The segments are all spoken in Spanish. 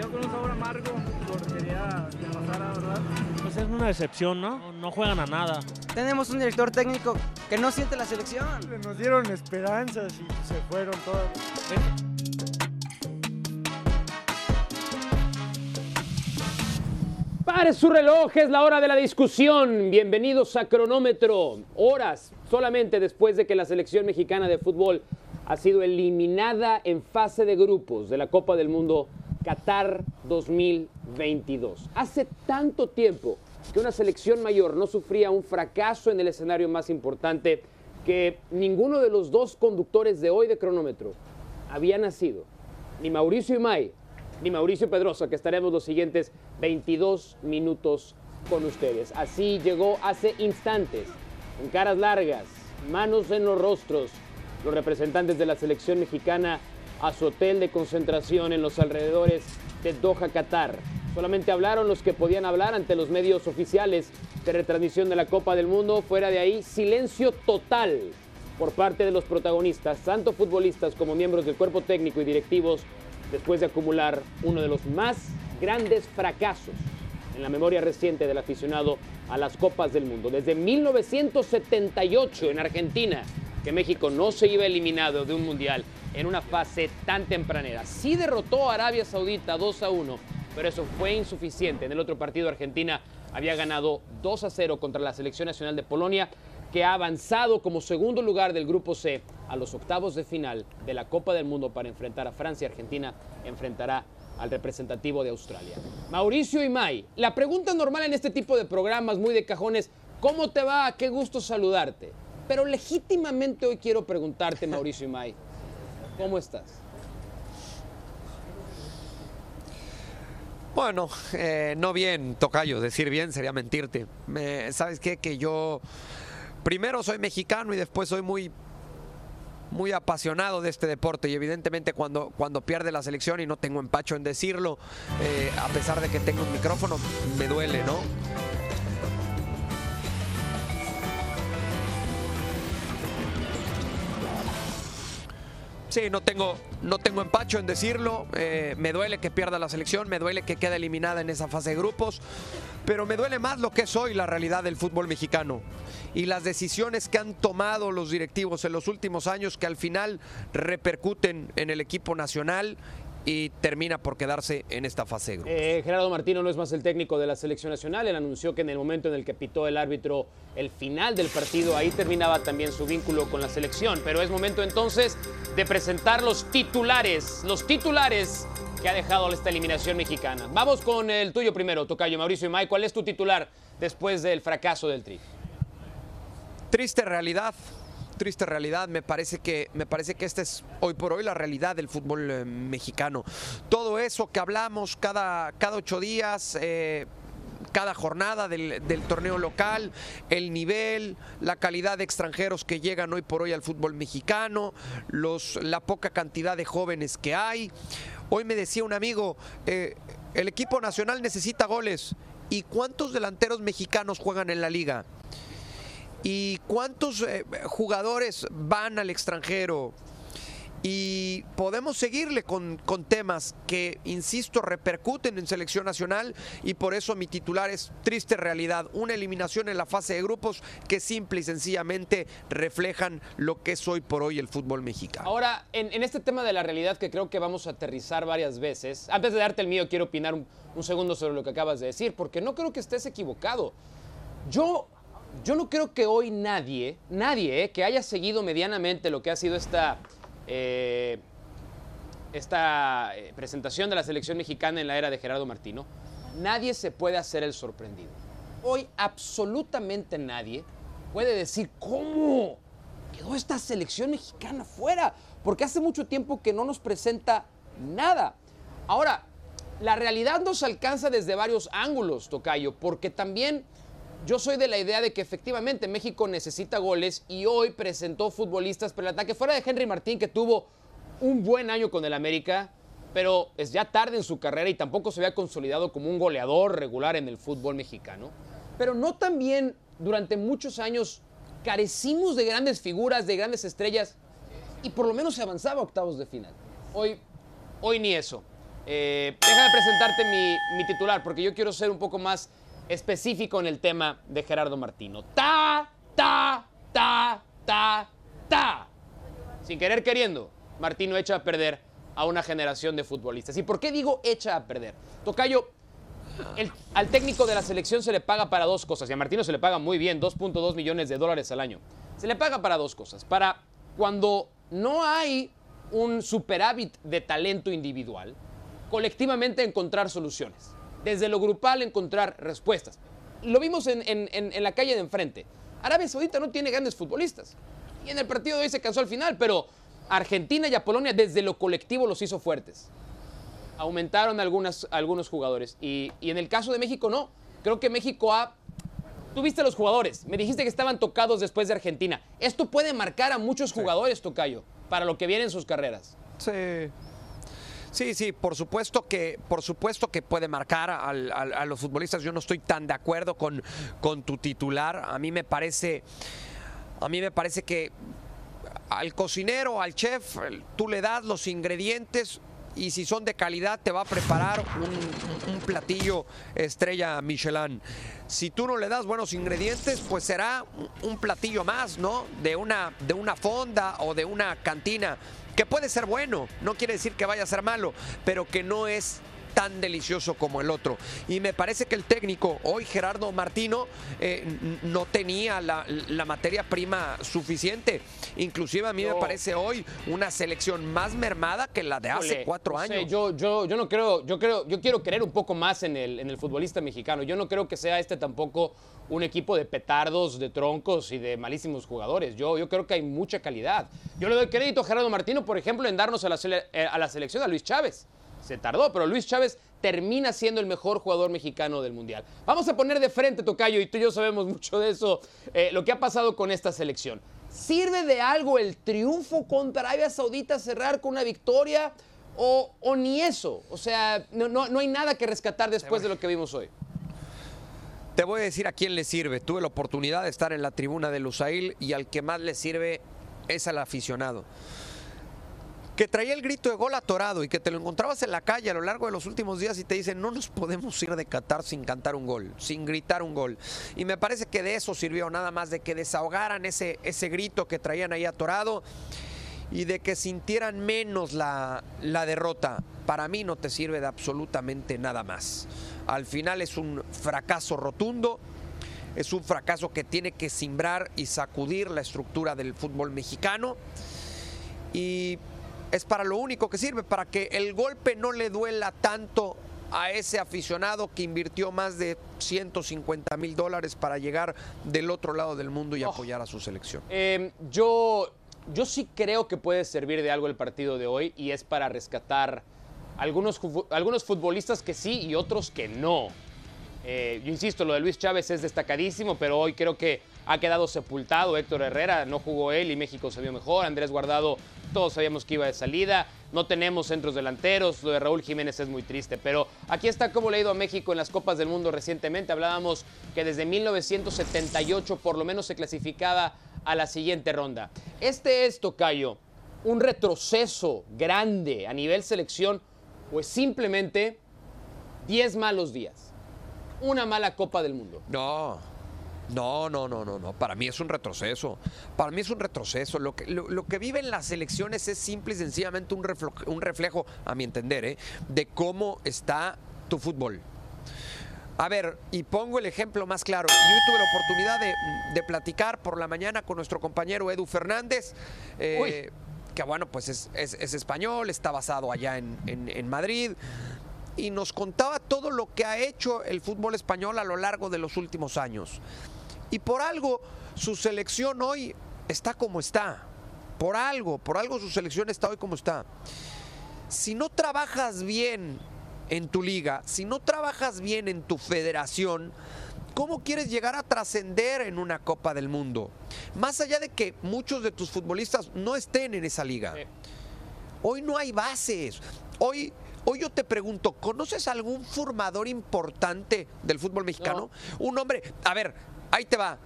quedó con un sabor amargo porque quería que pasara, ¿verdad? Pues es una decepción, ¿no? No juegan a nada. Tenemos un director técnico que no siente la selección. Nos dieron esperanzas y se fueron todas. Pare su reloj, es la hora de la discusión. Bienvenidos a Cronómetro. Horas solamente después de que la selección mexicana de fútbol ha sido eliminada en fase de grupos de la Copa del Mundo Qatar 2022. Hace tanto tiempo que una selección mayor no sufría un fracaso en el escenario más importante que ninguno de los dos conductores de hoy de Cronómetro había nacido. Ni Mauricio Imay ni Mauricio Pedrosa, que estaremos los siguientes 22 minutos con ustedes. Así llegó hace instantes, con caras largas, manos en los rostros, los representantes de la selección mexicana a su hotel de concentración en los alrededores de Doha, Qatar. Solamente hablaron los que podían hablar ante los medios oficiales de retransmisión de la Copa del Mundo. Fuera de ahí, silencio total por parte de los protagonistas, tanto futbolistas como miembros del cuerpo técnico y directivos después de acumular uno de los más grandes fracasos en la memoria reciente del aficionado a las Copas del Mundo. Desde 1978 en Argentina, que México no se iba eliminado de un mundial en una fase tan tempranera. Sí derrotó a Arabia Saudita 2 a 1, pero eso fue insuficiente. En el otro partido Argentina había ganado 2 a 0 contra la selección nacional de Polonia que ha avanzado como segundo lugar del Grupo C a los octavos de final de la Copa del Mundo para enfrentar a Francia. Argentina enfrentará al representativo de Australia. Mauricio Imay, la pregunta normal en este tipo de programas, muy de cajones, ¿cómo te va? Qué gusto saludarte. Pero legítimamente hoy quiero preguntarte, Mauricio Imay, ¿cómo estás? Bueno, eh, no bien, Tocayo, decir bien sería mentirte. Me- ¿Sabes qué? Que yo primero soy mexicano y después soy muy muy apasionado de este deporte y evidentemente cuando, cuando pierde la selección y no tengo empacho en decirlo, eh, a pesar de que tengo un micrófono, me duele, ¿no? Sí, no tengo, no tengo empacho en decirlo. eh, me duele que pierda la selección, me duele que quede eliminada en esa fase de grupos, pero me duele más lo que es hoy la realidad del fútbol mexicano y las decisiones que han tomado los directivos en los últimos años que al final repercuten en el equipo nacional y termina por quedarse en esta fase grupos. Eh, Gerardo Martino no es más el técnico de la selección nacional. Él anunció que en el momento en el que pitó el árbitro el final del partido, ahí terminaba también su vínculo con la selección. Pero es momento entonces de presentar los titulares, los titulares que ha dejado esta eliminación mexicana. Vamos con el tuyo primero, Tocayo Mauricio Imay. ¿Cuál es tu titular después del fracaso del Tri? triste realidad, triste realidad. Me parece que me parece que esta es hoy por hoy la realidad del fútbol eh, mexicano. Todo eso que hablamos cada cada ocho días. eh, cada jornada del, torneo local, el nivel, la calidad de extranjeros que llegan hoy por hoy al fútbol mexicano, los, la poca cantidad de jóvenes que hay. Hoy me decía un amigo, eh, el equipo nacional necesita goles. ¿Y cuántos delanteros mexicanos juegan en la liga? ¿Y cuántos eh, jugadores van al extranjero? Y podemos seguirle con, con temas que, insisto, repercuten en selección nacional y por eso mi titular es triste realidad, una eliminación en la fase de grupos que simple y sencillamente reflejan lo que es hoy por hoy el fútbol mexicano. Ahora, en, en este tema de la realidad que creo que vamos a aterrizar varias veces, antes de darte el mío, quiero opinar un, un segundo sobre lo que acabas de decir, porque no creo que estés equivocado. Yo, yo no creo que hoy nadie, nadie eh, que haya seguido medianamente lo que ha sido esta, eh, esta eh, presentación de la selección mexicana en la era de Gerardo Martino, nadie se puede hacer el sorprendido. Hoy absolutamente nadie puede decir, ¿cómo? quedó esta selección mexicana fuera, porque hace mucho tiempo que no nos presenta nada. Ahora, la realidad nos alcanza desde varios ángulos, Tocayo, porque también yo soy de la idea de que efectivamente México necesita goles y hoy presentó futbolistas para el ataque, fuera de Henry Martín, que tuvo un buen año con el América, pero es ya tarde en su carrera y tampoco se había consolidado como un goleador regular en el fútbol mexicano. Pero no también durante muchos años carecimos de grandes figuras, de grandes estrellas, y por lo menos se avanzaba a octavos de final. Hoy, hoy ni eso. Eh, déjame presentarte mi, mi titular, porque yo quiero ser un poco más específico en el tema de Gerardo Martino. Ta, ta, ta, ta, ta. Sin querer queriendo, Martino echa a perder a una generación de futbolistas. ¿Y por qué digo echa a perder? Tocayo, al técnico de la selección se le paga para dos cosas, y a Martino se le paga muy bien, 2.2 millones de dólares al año. Se le paga para dos cosas. Para cuando no hay un superávit de talento individual, colectivamente encontrar soluciones. Desde lo grupal encontrar respuestas. Lo vimos en, en- en- en la calle de enfrente. Arabia Saudita no tiene grandes futbolistas. Y en el partido de hoy se cansó al final, pero Argentina y a Polonia desde lo colectivo los hizo fuertes aumentaron algunas, algunos jugadores. Y, y en el caso de México, no. Creo que México ha. Tú viste a los jugadores. Me dijiste que estaban tocados después de Argentina. Esto puede marcar a muchos jugadores, Tocayo, para lo que viene en sus carreras. Sí. Sí, sí, por supuesto que, por supuesto que puede marcar al- a los futbolistas. Yo no estoy tan de acuerdo con, tu titular. A mí me parece, a mí me parece que al cocinero, al chef, tú le das los ingredientes y si son de calidad te va a preparar un, un platillo estrella Michelin. Si tú no le das buenos ingredientes, pues será un platillo más, ¿no? De una, de una fonda o de una cantina, que puede ser bueno, no quiere decir que vaya a ser malo, pero que no es tan delicioso como el otro. Y me parece que el técnico, hoy Gerardo Martino, eh, no tenía la, la materia prima suficiente. Inclusive a mí No. me parece hoy una selección más mermada que la de hace cuatro no sé, años. yo, yo, yo no creo, yo creo, yo quiero creer un poco más en el, en el futbolista mexicano. Yo no creo que sea este tampoco un equipo de petardos, de troncos y de malísimos jugadores. Yo, yo creo que hay mucha calidad. Yo le doy crédito a Gerardo Martino, por ejemplo, en darnos a la, eh, a la selección a Luis Chávez. Se tardó, pero Luis Chávez termina siendo el mejor jugador mexicano del Mundial. Vamos a poner de frente, Tocayo, y tú y yo sabemos mucho de eso, eh, lo que ha pasado con esta selección. ¿Sirve de algo el triunfo contra Arabia Saudita cerrar con una victoria? O, o ni eso. O sea, no, no, no hay nada que rescatar después de lo que vimos hoy. Te voy a decir a quién le sirve. Tuve la oportunidad de estar en la tribuna de Lusail y al que más le sirve es al aficionado. Que traía el grito de gol atorado y que te lo encontrabas en la calle a lo largo de los últimos días y te dicen, no nos podemos ir de Qatar sin cantar un gol, sin gritar un gol. Y me parece que de eso sirvió, nada más de que desahogaran ese, ese grito que traían ahí atorado y de que sintieran menos la, la derrota. Para mí no te sirve de absolutamente nada más. Al final es un fracaso rotundo, es un fracaso que tiene que simbrar y sacudir la estructura del fútbol mexicano y es para lo único que sirve, para que el golpe no le duela tanto a ese aficionado que invirtió más de 150 mil dólares para llegar del otro lado del mundo y Oh. apoyar a su selección. Eh, yo, yo sí creo que puede servir de algo el partido de hoy y es para rescatar algunos, algunos futbolistas que sí y otros que no. Eh, yo insisto, lo de Luis Chávez es destacadísimo, pero hoy creo que ha quedado sepultado Héctor Herrera, no jugó él y México se vio mejor. Andrés Guardado, todos sabíamos que iba de salida. No tenemos centros delanteros, lo de Raúl Jiménez es muy triste, pero aquí está cómo le ha ido a México en las Copas del Mundo recientemente. Hablábamos que desde 1978 por lo menos se clasificaba a la siguiente ronda. Este es, Tocayo, un retroceso grande a nivel selección, pues simplemente 10 malos días. Una mala Copa del Mundo. No, no, no, no, no, no. Para mí es un retroceso. Para mí es un retroceso. Lo que, lo, lo que viven las elecciones es simple y sencillamente un reflejo, un reflejo a mi entender, ¿eh? de cómo está tu fútbol. A ver, y pongo el ejemplo más claro. Yo tuve la oportunidad de, de platicar por la mañana con nuestro compañero Edu Fernández, eh, que bueno, pues es, es- es español, está basado allá en, en- en Madrid, y nos contaba todo lo que ha hecho el fútbol español a lo largo de los últimos años. Y por algo su selección hoy está como está. Por algo, por algo su selección está hoy como está. Si no trabajas bien en tu liga, si no trabajas bien en tu federación, ¿cómo quieres llegar a trascender en una Copa del Mundo? Más allá de que muchos de tus futbolistas no estén en esa liga. Hoy no hay bases. Hoy, hoy yo te pregunto, ¿conoces algún formador importante del fútbol mexicano? Un hombre, a ver, ahí te va.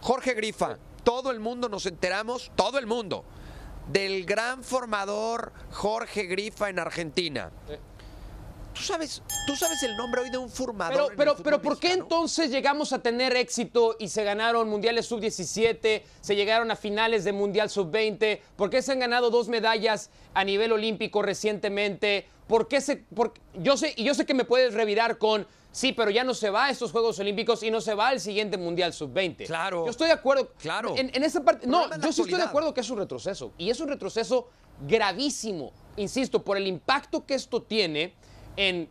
Jorge Grifa. Todo el mundo nos enteramos, todo el mundo, del gran formador Jorge Grifa en Argentina. ¿Tú sabes, tú sabes el nombre hoy de un formador? Pero, pero, ¿por qué mexicano? entonces llegamos a tener éxito y se ganaron mundiales sub-17, se llegaron a finales de mundial sub-20? ¿Por qué se han ganado dos medallas a nivel olímpico recientemente? ¿Por qué se.? por- yo, sé, y yo sé que me puedes revirar con. Sí, pero ya no se va a estos Juegos Olímpicos y no se va al siguiente Mundial Sub-20. Claro. Yo estoy de acuerdo. Claro. En, en esa parte. No, yo sí estoy de acuerdo que es un retroceso. Y es un retroceso gravísimo. Insisto, por el impacto que esto tiene en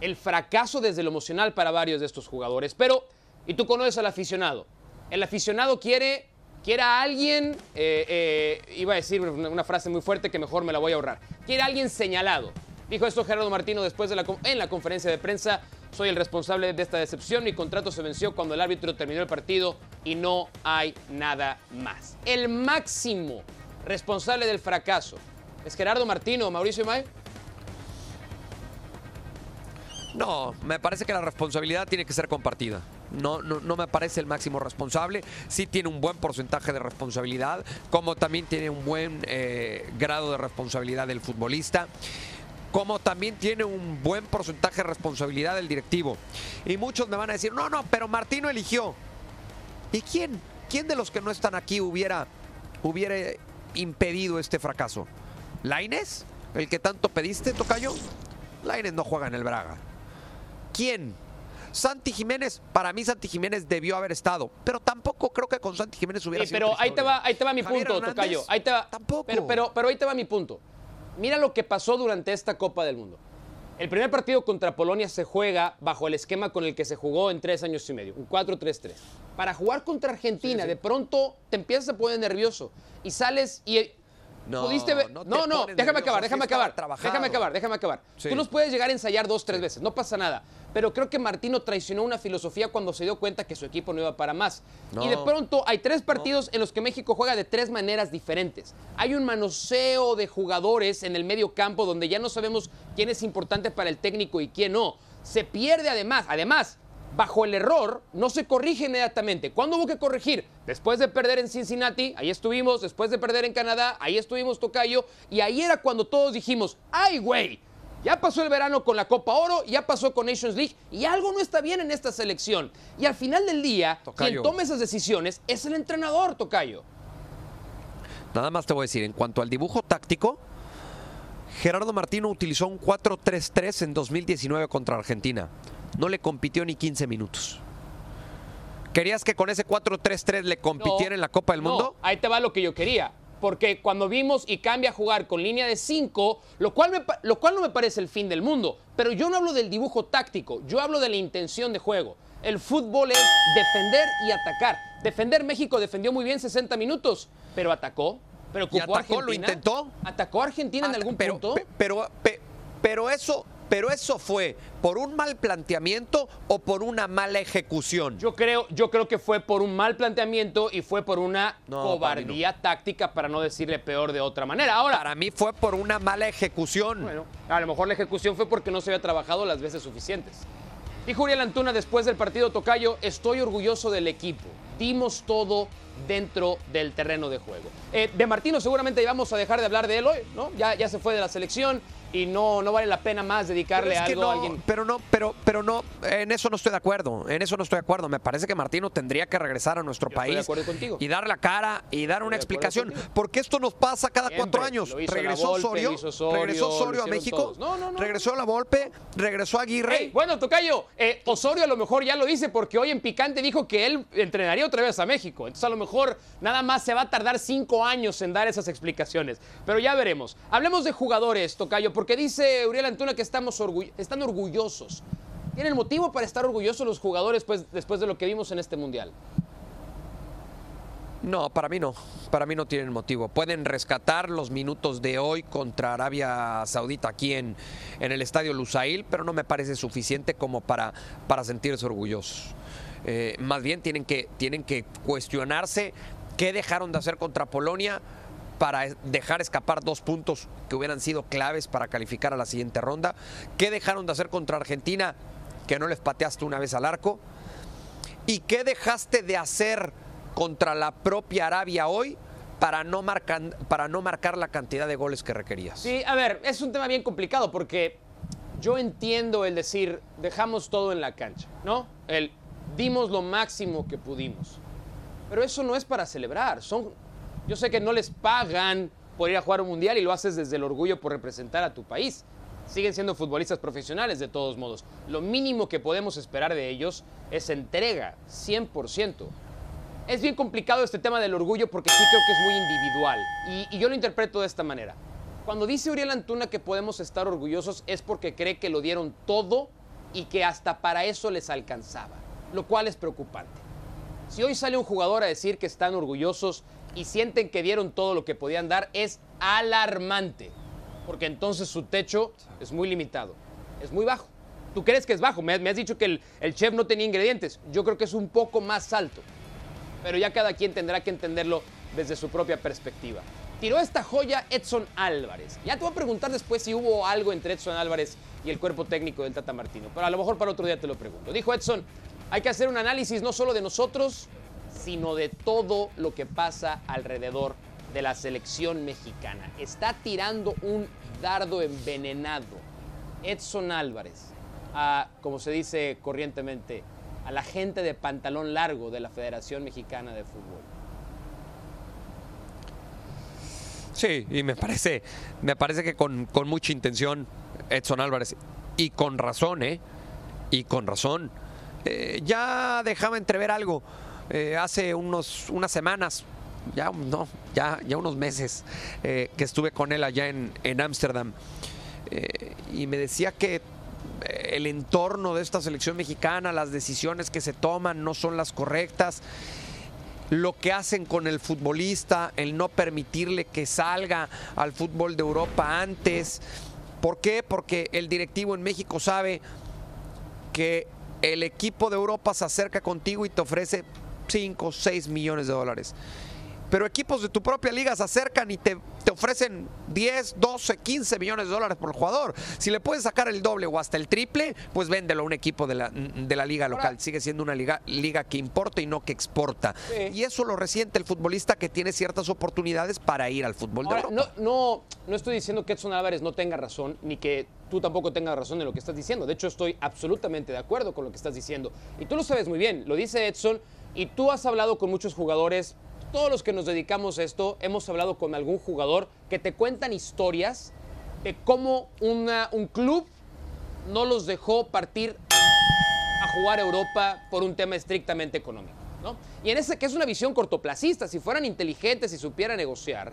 el fracaso desde lo emocional para varios de estos jugadores. Pero, y tú conoces al aficionado. El aficionado quiere, quiere a alguien, eh, eh, iba a decir una, frase muy fuerte que mejor me la voy a ahorrar. Quiere a alguien señalado. Dijo esto Gerardo Martino después de la, en la conferencia de prensa. Soy el responsable de esta decepción. Mi contrato se venció cuando el árbitro terminó el partido y no hay nada más. El máximo responsable del fracaso es Gerardo Martino, Mauricio May. No, me parece que la responsabilidad tiene que ser compartida. No, no, me parece el máximo responsable. Sí tiene un buen porcentaje de responsabilidad, como también tiene un buen eh, grado de responsabilidad del futbolista, como también tiene un buen porcentaje de responsabilidad del directivo. Y muchos me van a decir, no, no, pero Martino eligió. ¿Y quién? ¿Quién de los que no están aquí hubiera, hubiera impedido este fracaso? ¿Laines? ¿El que tanto pediste, Tocayo? Laines no juega en el Braga. ¿Quién? Santi Jiménez, para mí Santi Jiménez debió haber estado, pero tampoco creo que con Santi Jiménez hubiera Sí, sido pero ahí te va, ahí te va mi Javier punto, Hernández, Tocayo. Ahí te va. Tampoco. Pero, pero, pero ahí te va mi punto. Mira lo que pasó durante esta Copa del Mundo. El primer partido contra Polonia se juega bajo el esquema con el que se jugó en tres años y medio, un 4-3-3. Para jugar contra Argentina, de pronto te empiezas a poner nervioso y sales y No, pudiste ver. no No, no, pones déjame acabar, déjame acabar. Déjame acabar, déjame acabar. Sí. Tú nos puedes llegar a ensayar dos, tres veces, no pasa nada. Pero creo que Martino traicionó una filosofía cuando se dio cuenta que su equipo no iba para más. Y de pronto hay tres partidos en los que México juega de tres maneras diferentes. Hay un manoseo de jugadores en el medio campo donde ya no sabemos quién es importante para el técnico y quién no. Se pierde además, además, bajo el error, no se corrige inmediatamente. ¿Cuándo hubo que corregir? Después de perder en Cincinnati, ahí estuvimos, después de perder en Canadá, ahí estuvimos Tocayo, y ahí era cuando todos dijimos, ¡ay, güey! Ya pasó el verano con la Copa Oro, ya pasó con Nations League y algo no está bien en esta selección. Y al final del día, Tocayo. quien toma esas decisiones es el entrenador, Tocayo. Nada más te voy a decir, en cuanto al dibujo táctico, Gerardo Martino utilizó un 4-3-3 en 2019 contra Argentina. No le compitió ni 15 minutos. ¿Querías que con ese 4-3-3 le compitiera No, en la Copa del no, Mundo? ahí te va lo que yo quería. Porque cuando vimos y cambia a jugar con línea de 5, lo, cual me lo cual no me parece el fin del mundo, pero yo no hablo del dibujo táctico, yo hablo de la intención de juego. El fútbol es defender y atacar. Defender México defendió muy bien 60 minutos, pero atacó. Pero ¿Y ocupó atacó? ¿Lo Argentina. intentó? ¿Atacó a Argentina en algún pero, punto? pe- Pero, pe- pero, eso, pero eso fue por un mal planteamiento o por una mala ejecución. Yo creo, yo creo que fue por un mal planteamiento y fue por una No, cobardía táctica, para no decirle peor de otra manera. Ahora, Para mí fue por una mala ejecución. Bueno, a lo mejor la ejecución fue porque no se había trabajado las veces suficientes. Dijo Uriel Antuna después del partido Tocayo, estoy orgulloso del equipo. Dimos todo dentro del terreno de juego. Eh, de Martino seguramente vamos a dejar de hablar de él hoy, ¿no? Ya, ya se fue de la selección y no, no vale la pena más dedicarle algo no, a alguien. Pero no, pero, pero no, en eso no estoy de acuerdo. En eso no estoy de acuerdo. Me parece que Martino tendría que regresar a nuestro Yo país de acuerdo contigo. y dar la cara y dar una Estoy explicación. Porque esto nos pasa cada Siempre. cuatro años. Regresó Volpe, hizo Osorio, regresó Osorio a México. No, no, regresó la Volpe, regresó Aguirre. Bueno, Tocayo, eh, Osorio a lo mejor ya lo dice porque hoy en Picante dijo que él entrenaría otra vez a México. Entonces a lo mejor nada más se va a tardar cinco años en dar esas explicaciones. Pero ya veremos. Hablemos de jugadores, Tocayo, porque dice Uriel Antuna que estamos están orgullosos. ¿Tienen motivo para estar orgullosos los jugadores pues, después de lo que vimos en este Mundial? No, para mí no. Para mí no tienen motivo. Pueden rescatar los minutos de hoy contra Arabia Saudita aquí en, en el estadio Lusail, pero no me parece suficiente como para, para sentirse orgullosos. Eh, más bien tienen que, tienen que cuestionarse qué dejaron de hacer contra Polonia para dejar escapar dos puntos que hubieran sido claves para calificar a la siguiente ronda. ¿Qué dejaron de hacer contra Argentina que no les pateaste una vez al arco? ¿Y qué dejaste de hacer contra la propia Arabia hoy para no, marcar, para no marcar la cantidad de goles que requerías? Sí, a ver, es un tema bien complicado porque yo entiendo el decir, dejamos todo en la cancha, ¿no? El dimos lo máximo que pudimos. Pero eso no es para celebrar. Son, yo sé que no les pagan por ir a jugar un mundial y lo haces desde el orgullo por representar a tu país. Siguen siendo futbolistas profesionales de todos modos. Lo mínimo que podemos esperar de ellos es entrega, 100%. Es bien complicado este tema del orgullo porque sí creo que es muy individual. Y, y yo lo interpreto de esta manera. Cuando dice Uriel Antuna que podemos estar orgullosos es porque cree que lo dieron todo y que hasta para eso les alcanzaba, lo cual es preocupante. Si hoy sale un jugador a decir que están orgullosos y sienten que dieron todo lo que podían dar, es alarmante, porque entonces su techo es muy limitado, es muy bajo. ¿Tú crees que es bajo? Me, has dicho que el, el chef no tenía ingredientes. Yo creo que es un poco más alto, pero ya cada quien tendrá que entenderlo desde su propia perspectiva tiró esta joya Edson Álvarez. Ya te voy a preguntar después si hubo algo entre Edson Álvarez y el cuerpo técnico del Tata Martino, pero a lo mejor para otro día te lo pregunto. Dijo Edson, hay que hacer un análisis no solo de nosotros, sino de todo lo que pasa alrededor de la selección mexicana. Está tirando un dardo envenenado. Edson Álvarez, a, como se dice corrientemente, a la gente de pantalón largo de la Federación Mexicana de Fútbol. Sí, y me parece, me parece que con, con mucha intención Edson Álvarez. Y con razón, ¿eh? Y con razón. Eh, ya dejaba entrever algo eh, hace unos, unas semanas, ya no, ya, ya unos meses eh, que estuve con él allá en Ámsterdam. y me decía que el entorno de esta selección mexicana, las decisiones que se toman no son las correctas lo que hacen con el futbolista, el no permitirle que salga al fútbol de Europa antes. ¿Por qué? Porque el directivo en México sabe que el equipo de Europa se acerca contigo y te ofrece 5, 6 millones de dólares pero equipos de tu propia liga se acercan y te, te, ofrecen 10, 12, 15 millones de dólares por el jugador. Si le puedes sacar el doble o hasta el triple, pues véndelo a un equipo de la, de la liga local. Sigue siendo una liga, liga que importa y no que exporta. Sí. Y eso lo resiente el futbolista que tiene ciertas oportunidades para ir al fútbol Ahora, de Europa. No, no, no estoy diciendo que Edson Álvarez no tenga razón, ni que tú tampoco tengas razón en lo que estás diciendo. De hecho, estoy absolutamente de acuerdo con lo que estás diciendo. Y tú lo sabes muy bien, lo dice Edson, y tú has hablado con muchos jugadores todos los que nos dedicamos a esto hemos hablado con algún jugador que te cuentan historias de cómo una, un club no los dejó partir a jugar a Europa por un tema estrictamente económico. ¿no? Y en ese que es una visión cortoplacista, si fueran inteligentes y supieran negociar,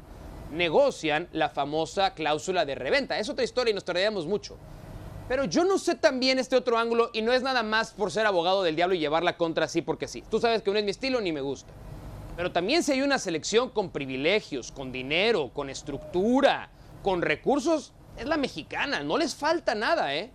negocian la famosa cláusula de reventa. Es otra historia y nos tardaríamos mucho. Pero yo no sé también este otro ángulo y no es nada más por ser abogado del diablo y llevarla contra sí porque sí. Tú sabes que no es mi estilo ni me gusta. Pero también si hay una selección con privilegios, con dinero, con estructura, con recursos, es la mexicana. No les falta nada, ¿eh?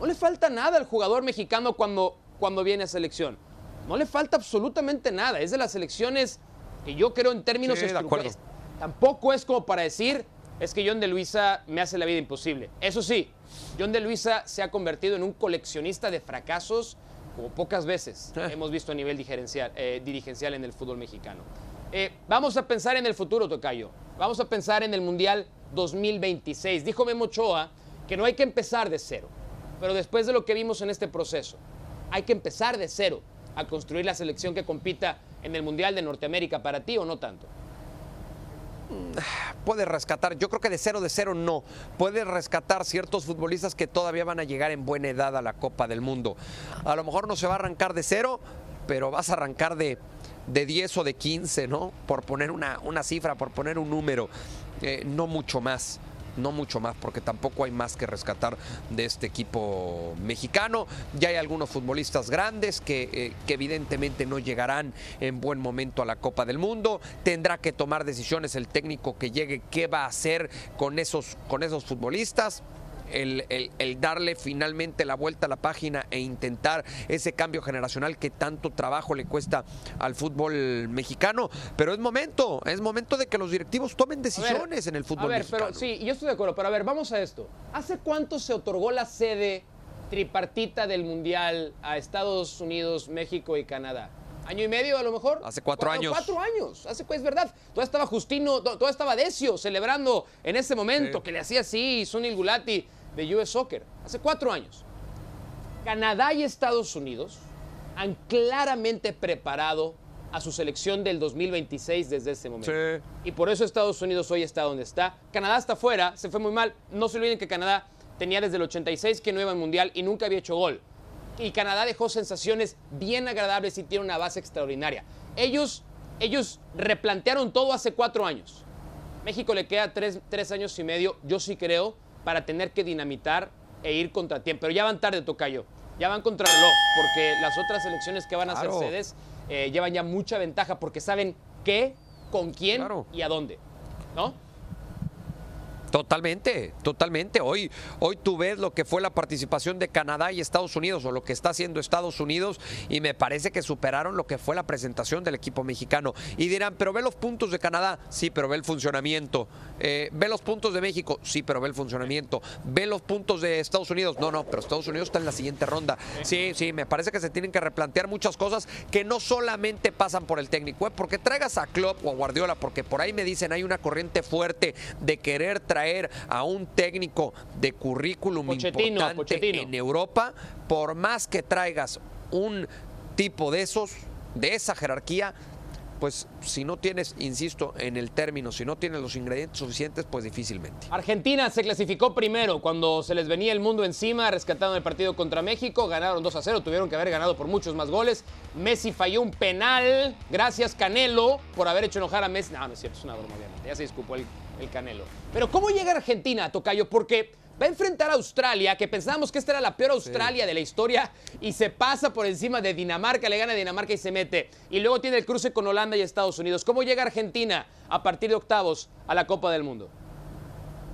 No le falta nada al jugador mexicano cuando, cuando viene a selección. No le falta absolutamente nada. Es de las selecciones que yo creo en términos Sí, estructurales. Tampoco es como para decir, es que John de Luisa me hace la vida imposible. Eso sí, John de Luisa se ha convertido en un coleccionista de fracasos como pocas veces Eh. hemos visto a nivel dirigencial, eh, dirigencial en el fútbol mexicano. Eh, vamos a pensar en el futuro, Tocayo. Vamos a pensar en el Mundial 2026. Dijo Memo Ochoa que no hay que empezar de cero. Pero después de lo que vimos en este proceso, hay que empezar de cero a construir la selección que compita en el Mundial de Norteamérica para ti o no tanto. Puede rescatar, yo creo que de cero de cero no, puede rescatar ciertos futbolistas que todavía van a llegar en buena edad a la Copa del Mundo. A lo mejor no se va a arrancar de cero, pero vas a arrancar de, de 10 o de 15, ¿no? Por poner una, una cifra, por poner un número, eh, no mucho más. No mucho más, porque tampoco hay más que rescatar de este equipo mexicano. Ya hay algunos futbolistas grandes que, eh, que evidentemente no llegarán en buen momento a la Copa del Mundo. Tendrá que tomar decisiones el técnico que llegue, qué va a hacer con esos, con esos futbolistas. El, el- el darle finalmente la vuelta a la página e intentar ese cambio generacional que tanto trabajo le cuesta al fútbol mexicano. Pero es momento, es momento de que los directivos tomen ver, decisiones en el fútbol A ver, mexicano. pero sí, yo estoy de acuerdo, pero a ver, vamos a esto. ¿Hace cuánto se otorgó la sede tripartita del Mundial a Estados Unidos, México y Canadá? ¿Año y medio a lo mejor? Hace cuatro años. Cuatro años, hace, es verdad. Todavía estaba Justino, to- todavía estaba Decio celebrando en ese momento Sí. que le hacía así, Sunil Gulati. de US Soccer, hace cuatro años. Canadá y Estados Unidos han claramente preparado a su selección del 2026 desde ese momento. Sí. Y por eso Estados Unidos hoy está donde está. Canadá está fuera, se fue muy mal. No se olviden que Canadá tenía desde el 86 que no iba al Mundial y nunca había hecho gol. Y Canadá dejó sensaciones bien agradables y tiene una base extraordinaria. Ellos, ellos replantearon todo hace cuatro años. México le queda tres, tres años y medio, yo sí creo, para tener que dinamitar e ir contra tiempo. Pero ya van tarde, Tocayo. Ya van contra reloj, porque las otras selecciones que van a Claro. ser sedes eh, llevan ya mucha ventaja porque saben qué, con quién Claro. y a dónde. ¿No? Totalmente, totalmente. Hoy, hoy tú ves lo que fue la participación de Canadá y Estados Unidos o lo que está haciendo Estados Unidos y me parece que superaron lo que fue la presentación del equipo mexicano. Y dirán, pero ve los puntos de Canadá, sí, pero ve el funcionamiento. Eh, ve los puntos de México, sí, pero ve el funcionamiento. Ve los puntos de Estados Unidos, no, no, pero Estados Unidos está en la siguiente ronda. Sí, sí, me parece que se tienen que replantear muchas cosas que no solamente pasan por el técnico, ¿eh? porque traigas a Klopp o a Guardiola, porque por ahí me dicen hay una corriente fuerte de querer traer a un técnico de currículum Pochettino, importante Pochettino. en Europa, por más que traigas un tipo de esos, de esa jerarquía, pues si no tienes, insisto, en el término, si no tienes los ingredientes suficientes, pues difícilmente. Argentina se clasificó primero cuando se les venía el mundo encima, rescataron el partido contra México, ganaron 2 a 0, tuvieron que haber ganado por muchos más goles. Messi falló un penal, gracias Canelo por haber hecho enojar a Messi. No, no es cierto, es una broma, obviamente, ya se disculpó el, el Canelo. Pero ¿cómo llega Argentina, Tocayo? Porque va a enfrentar a Australia, que pensábamos que esta era la peor Australia de la historia, y se pasa por encima de Dinamarca, le gana a Dinamarca y se mete. Y luego tiene el cruce con Holanda y Estados Unidos. ¿Cómo llega Argentina a partir de octavos a la Copa del Mundo?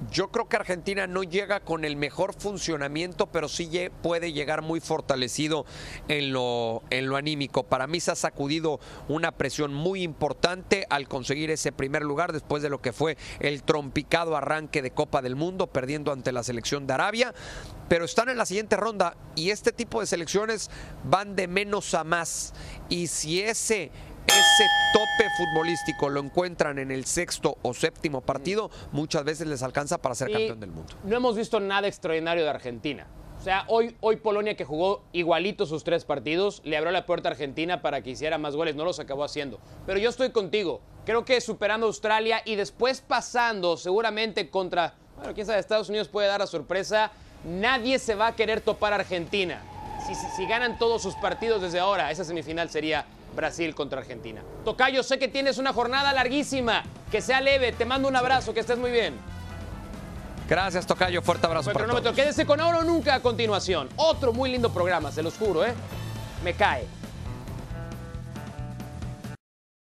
Yo creo que Argentina no llega con el mejor funcionamiento, pero sí puede llegar muy fortalecido en lo, en lo anímico. Para mí se ha sacudido una presión muy importante al conseguir ese primer lugar después de lo que fue el trompicado arranque de Copa del Mundo, perdiendo ante la selección de Arabia. Pero están en la siguiente ronda y este tipo de selecciones van de menos a más. Y si ese ese tope futbolístico lo encuentran en el sexto o séptimo partido, muchas veces les alcanza para ser Y campeón del mundo. No hemos visto nada extraordinario de Argentina. O sea, hoy, hoy Polonia que jugó igualito sus tres partidos, le abrió la puerta a Argentina para que hiciera más goles, no los acabó haciendo. Pero yo estoy contigo. Creo que superando a Australia y después pasando seguramente contra, bueno, quién sabe, Estados Unidos puede dar la sorpresa. Nadie se va a querer topar a Argentina. Si, si- si ganan todos sus partidos desde ahora, esa semifinal sería Brasil contra Argentina. Tocayo, sé que tienes una jornada larguísima. Que sea leve. Te mando un abrazo, que estés muy bien. Gracias, Tocayo. Fuerte abrazo para todos. Quédese con ahora o nunca a continuación. Otro muy lindo programa, se los juro, ¿eh? Me cae.